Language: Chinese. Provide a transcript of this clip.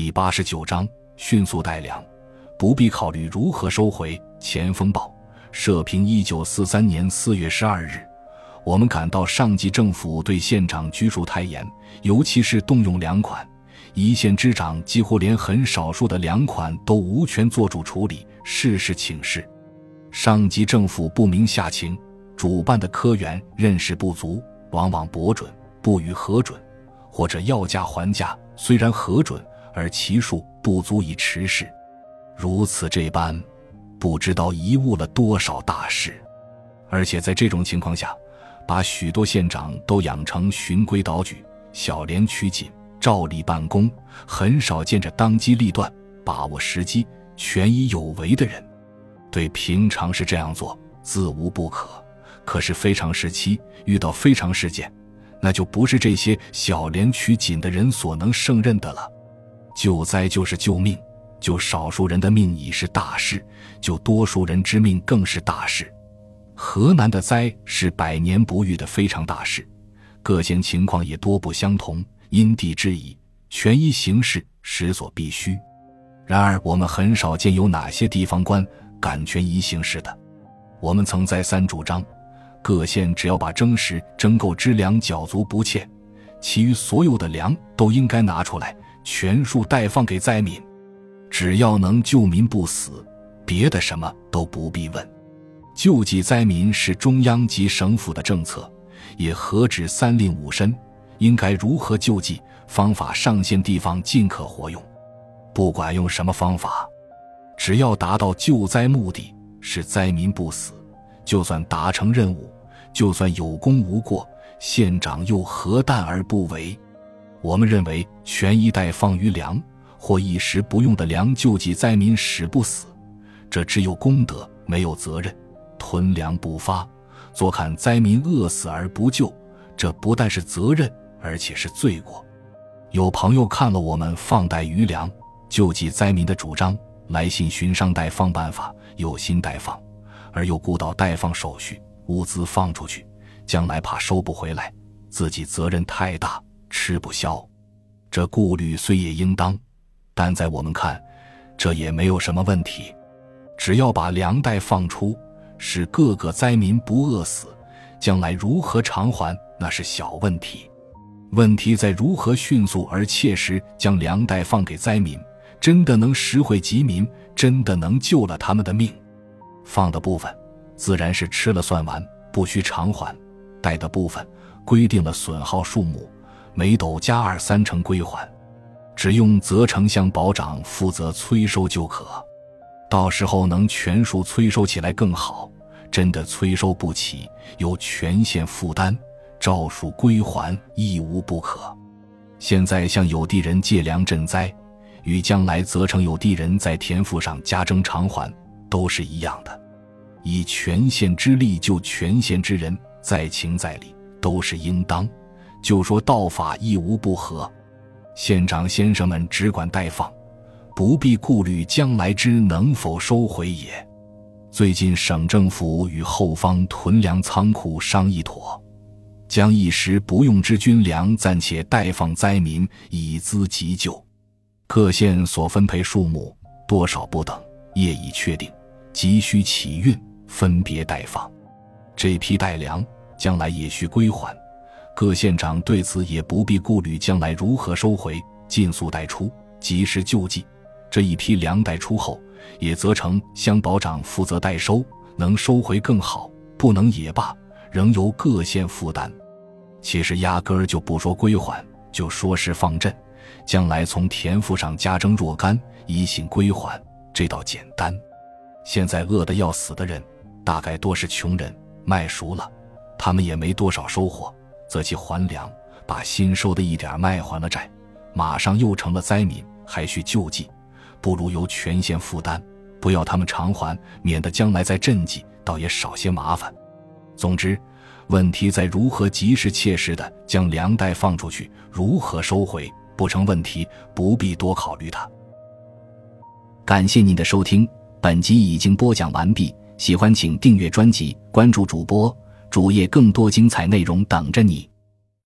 第八十九章迅速带粮，不必考虑如何收回。前锋报社评：一九四三年四月十二日，我们感到上级政府对县长拘束太严，尤其是动用粮款，一县之长几乎连很少数的粮款都无权做主处理，事事请示。上级政府不明下情，主办的科员认识不足，往往驳准，不予核准，或者要价还价，虽然核准，而其数不足以持事。如此这般，不知道贻误了多少大事。而且在这种情况下，把许多县长都养成循规蹈矩、小廉取紧、照例办公，很少见着当机立断、把握时机、权宜有为的人。对平常是这样做，自无不可。可是非常时期遇到非常事件，那就不是这些小廉取紧的人所能胜任的了。救灾就是救命，救少数人的命已是大事，救多数人之命更是大事。河南的灾是百年不遇的非常大事，各县情况也多不相同，因地制宜，权宜行事，实所必须。然而我们很少见有哪些地方官。敢权宜行事的，我们曾再三主张，各县只要把征实征购之粮缴足不欠，其余所有的粮都应该拿出来，全数代放给灾民。只要能救民不死，别的什么都不必问。救济灾民是中央及省府的政策，也何止三令五申，应该如何救济，方法上县地方尽可活用，不管用什么方法。只要达到救灾目的，使灾民不死，就算达成任务，就算有功无过，县长又何惮而不为？我们认为，权一代放于粮或一时不用的粮救济灾民，使不死，这只有功德，没有责任。囤粮不发，坐看灾民饿死而不救，这不但是责任，而且是罪过。有朋友看了我们放贷余粮救济灾民的主张。来信寻商代放办法，有心代放，而又顾到代放手续，物资放出去，将来怕收不回来，自己责任太大，吃不消。这顾虑虽也应当，但在我们看，这也没有什么问题。只要把粮袋放出，使各个灾民不饿死，将来如何偿还，那是小问题。问题在如何迅速而切实将粮袋放给灾民。真的能实惠及民，真的能救了他们的命。放的部分自然是吃了算完，不需偿还；贷的部分规定了损耗数目，每斗加二三成归还，只用责丞相保长负责催收就可。到时候能全数催收起来更好。真的催收不起，由全县负担，照数归还，亦无不可。现在向有地人借粮赈灾。与将来责成有地人在田赋上加征偿还，都是一样的。以全县之力救全县之人，在情在理，都是应当。就说道法亦无不合。县长先生们只管代放，不必顾虑将来之能否收回也。最近省政府与后方屯粮仓库商议妥，将一时不用之军粮暂且代放灾民，以资急救。各县所分配数目多少不等，业已确定，急需起运，分别代放。这批代粮将来也需归还，各县长对此也不必顾虑将来如何收回，尽速代出，及时救济。这一批粮代出后，也责成乡保长负责代收，能收回更好，不能也罢，仍由各县负担。其实压根儿就不说归还，就说是放赈。将来从田赋上加征若干，以醒归还，这倒简单。现在饿得要死的人，大概多是穷人，卖熟了，他们也没多少收获，则其还粮，把新收的一点卖还了债，马上又成了灾民，还需救济，不如由全县负担，不要他们偿还，免得将来再赈济，倒也少些麻烦。总之，问题在如何及时切实的将粮袋放出去，如何收回。不成问题，不必多考虑它。感谢您的收听，本集已经播讲完毕。喜欢请订阅专辑，关注主播主页，更多精彩内容等着你。